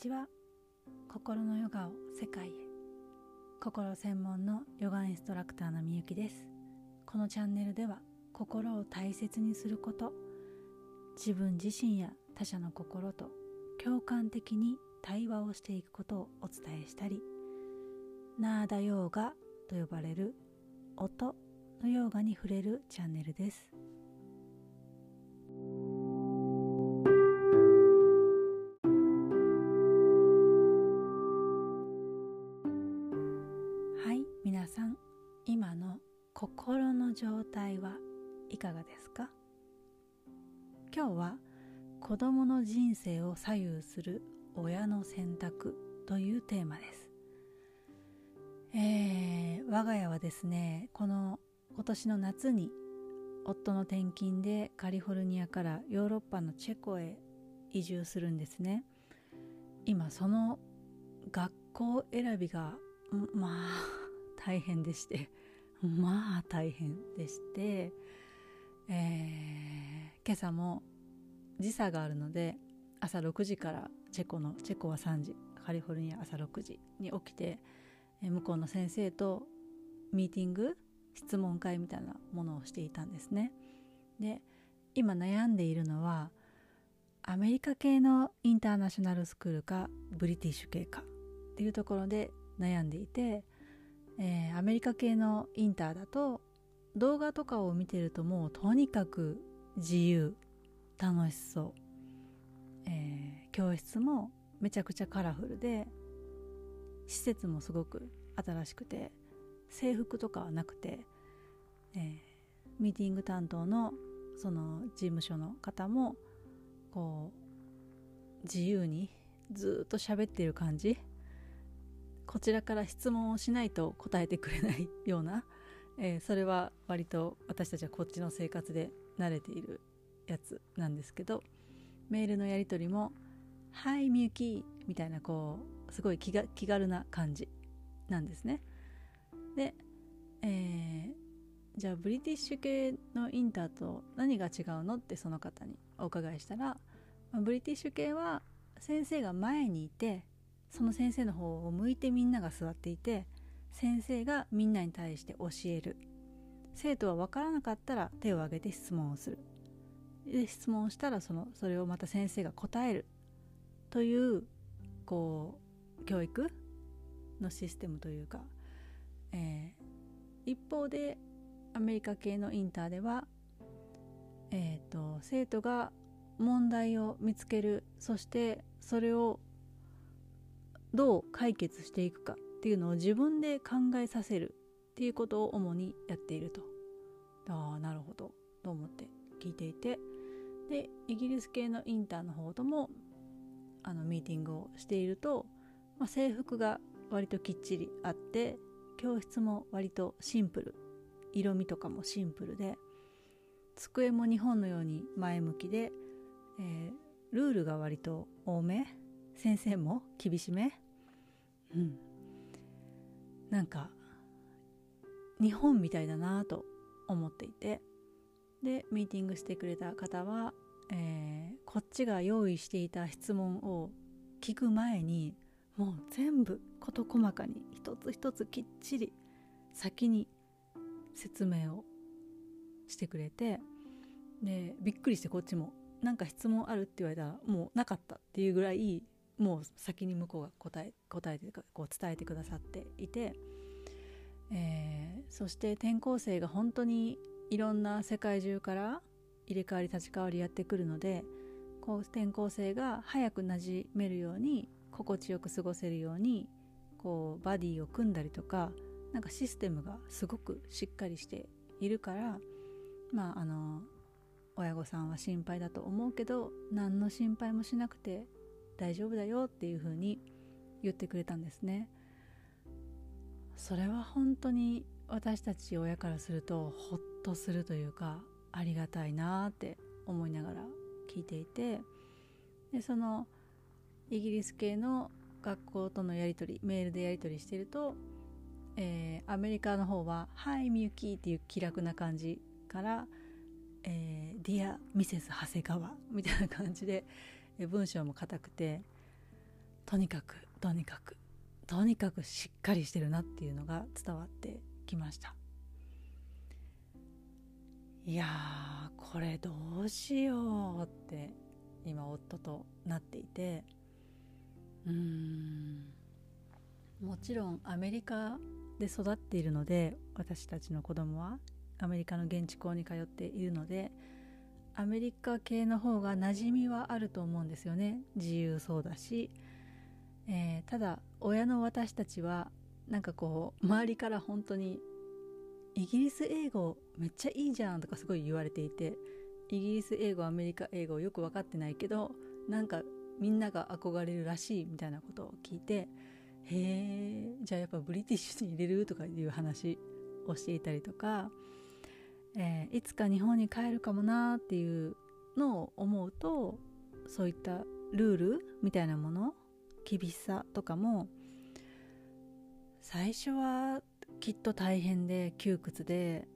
ちは。心のヨガを世界へ。心専門のヨガインストラクターのみゆきです。このチャンネルでは心を大切にすること自分自身や他者の心と共感的に対話をしていくことをお伝えしたりナーダヨーガと呼ばれる音のヨーガに触れるチャンネルです。態はいかがですか？今日は子供の人生を左右する親の選択というテーマです。えー、我が家はですねこの今年の夏に夫の転勤でカリフォルニアからヨーロッパのチェコへ移住するんですね。今その学校選びがまあ 大変でして。まあ大変でして、えー、今朝も時差があるので朝6時からチェコのチェコは3時カリフォルニア朝6時に起きて向こうの先生とミーティング質問会みたいなものをしていたんですね。で今悩んでいるのはアメリカ系のインターナショナルスクールかブリティッシュ系かっていうところで悩んでいて、えー、アメリカ系のインターだと動画とかを見てるともうとにかく自由楽しそう、えー、教室もめちゃくちゃカラフルで施設もすごく新しくて制服とかはなくて、えー、ミーティング担当のその事務所の方もこう自由にずっと喋ってる感じ。こちらから質問をしないと答えてくれないような、えー、それは割と私たちはこっちの生活で慣れているやつなんですけどメールのやり取りも「はいみゆき」みたいなこうすごい気が気軽な感じなんですね。で、えー、じゃあブリティッシュ系のインターと何が違うのってその方にお伺いしたら、ブリティッシュ系は先生が前にいてその先生の方を向いてみんなが座っていて先生がみんなに対して教える。生徒は分からなかったら手を挙げて質問をする。で質問をしたらそのそれをまた先生が答える。というこう教育のシステムというかえー、一方でアメリカ系のインターでは、えーと、生徒が問題を見つける。そしてそれをどう解決していくかっていうのを自分で考えさせるっていうことを主にやっていると。ああなるほど。と思って聞いていて。でイギリス系のインターの方ともあのミーティングをしていると、まあ、制服が割ときっちりあって教室も割とシンプル。色味とかもシンプルで机も日本のように前向きで、えー、ルールが割と多め。先生も厳しめ？うん。なんか日本みたいだなと思っていて。でミーティングしてくれた方は、えー、こっちが用意していた質問を聞く前にもう全部事細かに一つ一つきっちり先に説明をしてくれてでびっくりしてこっちも何か質問あるって言われたらもうなかったっていうぐらいもう先に向こうが答え答えてこう伝えてくださっていて、えー、そして転校生が本当にいろんな世界中から入れ替わり立ち替わりやってくるのでこう転校生が早く馴染めるように心地よく過ごせるようにこうバディを組んだりとかなんかシステムがすごくしっかりしているからまああの親御さんは心配だと思うけど何の心配もしなくて大丈夫だよっていうふうに言ってくれたんですね。それは本当に私たち親からするとホッとするというかありがたいなって思いながら聞いていてでそのイギリス系の学校とのやり取りメールでやり取りしてると、えー、アメリカの方は「 Hi みゆき」っていう気楽な感じから「えー、 Dear Mrs. 長谷川」みたいな感じで、文章も硬くてとにかくとにかくとにかくしっかりしてるなっていうのが伝わってきました。いやーこれどうしようって今夫となっていてうん。もちろんアメリカで育っているので私たちの子供はアメリカの現地校に通っているのでアメリカ系の方が馴染みはあると思うんですよね。自由そうだし、えー、ただ親の私たちはなんかこう周りから本当にイギリス英語めっちゃいいじゃんとかすごい言われていてイギリス英語アメリカ英語よく分かってないけどなんかみんなが憧れるらしいみたいなことを聞いてへえじゃあやっぱブリティッシュに入れる？とかいう話をしていたりとか、えー、いつか日本に帰るかもなっていうのを思うとそういったルールみたいなもの厳しさとかも最初はきっと大変で窮屈で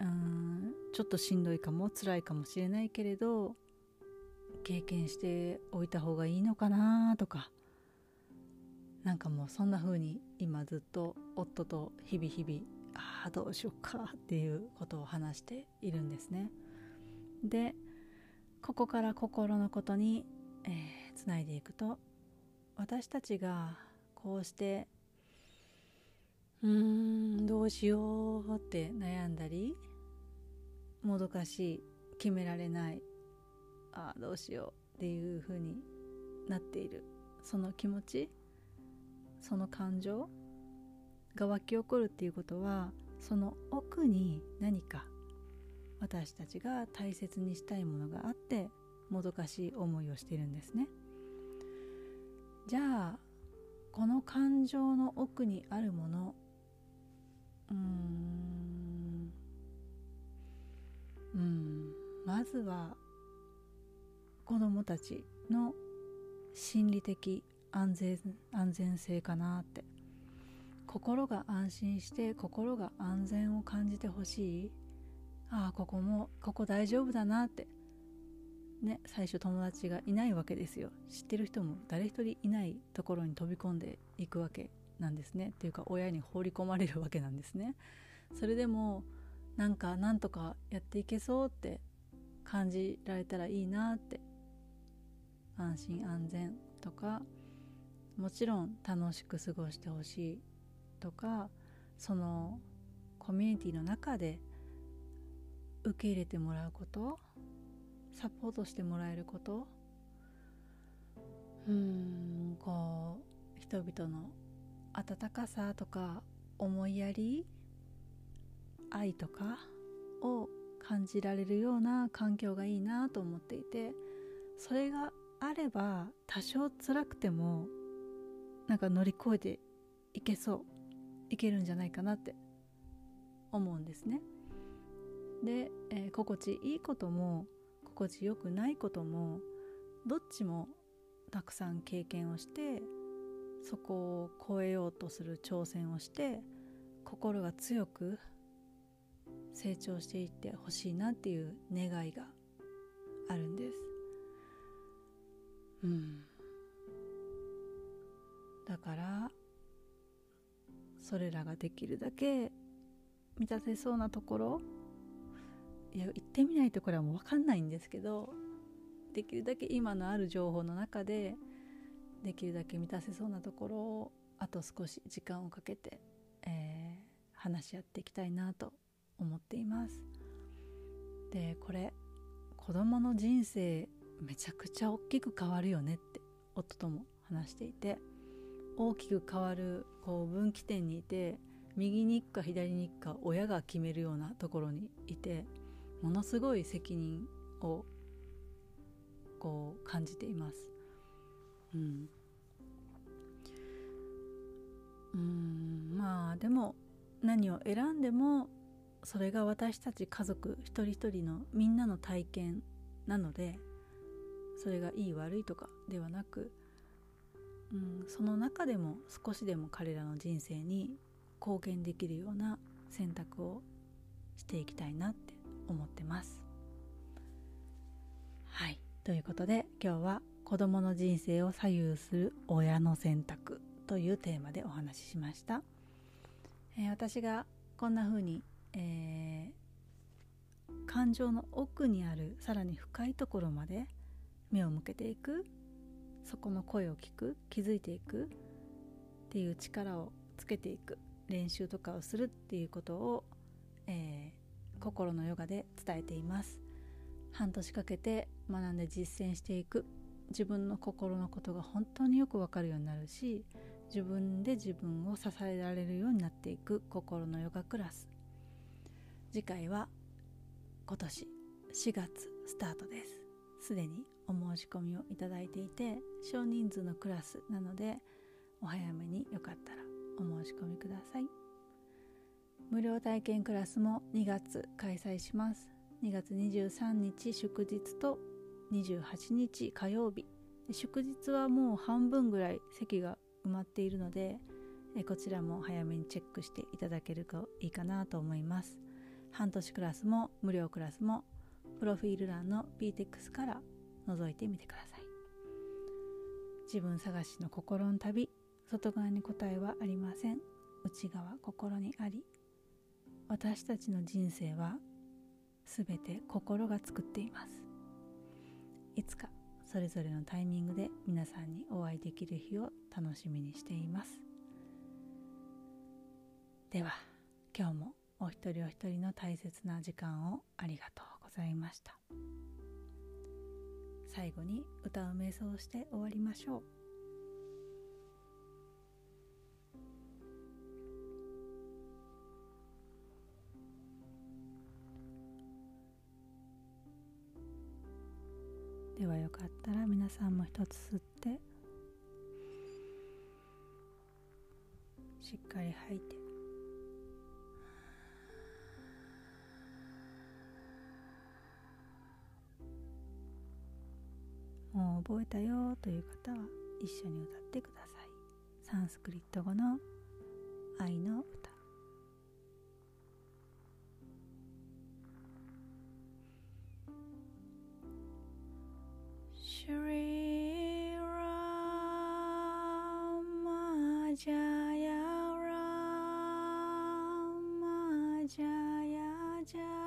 うんちょっとしんどいかも辛いかもしれないけれど経験しておいた方がいいのかなとかなんかもうそんな風に今ずっと夫と日々日々ああどうしようかっていうことを話しているんですね。でここから心のことに、えー、つないでいくと私たちがこうしてうーんどうしようって悩んだりもどかしい決められないああどうしようっていう風になっている。その気持ちその感情が湧き起こるっていうことはその奥に何か私たちが大切にしたいものがあってもどかしい思いをしているんですね。じゃあこの感情の奥にあるものうーんうんまずは子どもたちの心理的安全安全性かなって。心が安心して心が安全を感じてほしい。ああここもここ大丈夫だなって。ね最初友達がいないわけですよ。知ってる人も誰一人いないところに飛び込んでいくわけなんですね。っていうか親に放り込まれるわけなんですね。それでもなんかなんとかやっていけそうって感じられたらいいなって。安心安全とかもちろん楽しく過ごしてほしい。とかそのコミュニティの中で受け入れてもらうことサポートしてもらえることうんこう人々の温かさとか思いやり愛とかを感じられるような環境がいいなと思っていてそれがあれば多少辛くてもなんか乗り越えていけそう。いけるんじゃないかなって思うんですね。で、えー、心地いいことも心地よくないこともどっちもたくさん経験をしてそこを超えようとする挑戦をして心が強く成長していってほしいなっていう願いがあるんです。うんだからそれらができるだけ満たせそうなところ。いや行ってみないとこれはもう分かんないんですけどできるだけ今のある情報の中でできるだけ満たせそうなところをあと少し時間をかけて、えー、話し合っていきたいなと思っています。でこれ子供の人生めちゃくちゃ大きく変わるよねって夫とも話していて。大きく変わるこう分岐点にいて右に行くか左に行くか親が決めるようなところにいてものすごい責任をこう感じています。うん、うんまあでも何を選んでもそれが私たち家族一人一人のみんなの体験なのでそれがいい悪いとかではなくうん、その中でも少しでも彼らの人生に貢献できるような選択をしていきたいなって思ってます。はい。ということで今日は子どもの人生を左右する親の選択というテーマでお話ししました、えー、私がこんな風に、えー、感情の奥にあるさらに深いところまで目を向けていくそこの声を聞く気づいていくっていう力をつけていく練習とかをするっていうことを、えー、心のヨガで伝えています。半年かけて学んで実践していく自分の心のことが本当によくわかるようになるし自分で自分を支えられるようになっていく心のヨガクラス次回は今年4月スタートです。すでにお申し込みをいただいていて少人数のクラスなのでお早めによかったらお申し込みください。無料体験クラスも2月開催します。2月23日祝日と28日火曜日。祝日はもう半分ぐらい席が埋まっているのでこちらも早めにチェックしていただけるといいかなと思います。半年クラスも無料クラスもプロフィール欄の PTEX から覗いてみてください。自分探しの心の旅外側に答えはありません。内側心にあり私たちの人生はすべて心が作っています。いつかそれぞれのタイミングで皆さんにお会いできる日を楽しみにしています。では今日もお一人お一人の大切な時間をありがとうございました。最後に歌う瞑想をして終わりましょう。ではよかったら皆さんも一つ吸ってしっかり吐いて。も覚えたよという方は一緒に歌ってください。サンスクリット語の愛の歌。Shri Rama Jaya Rama Jaya Jaya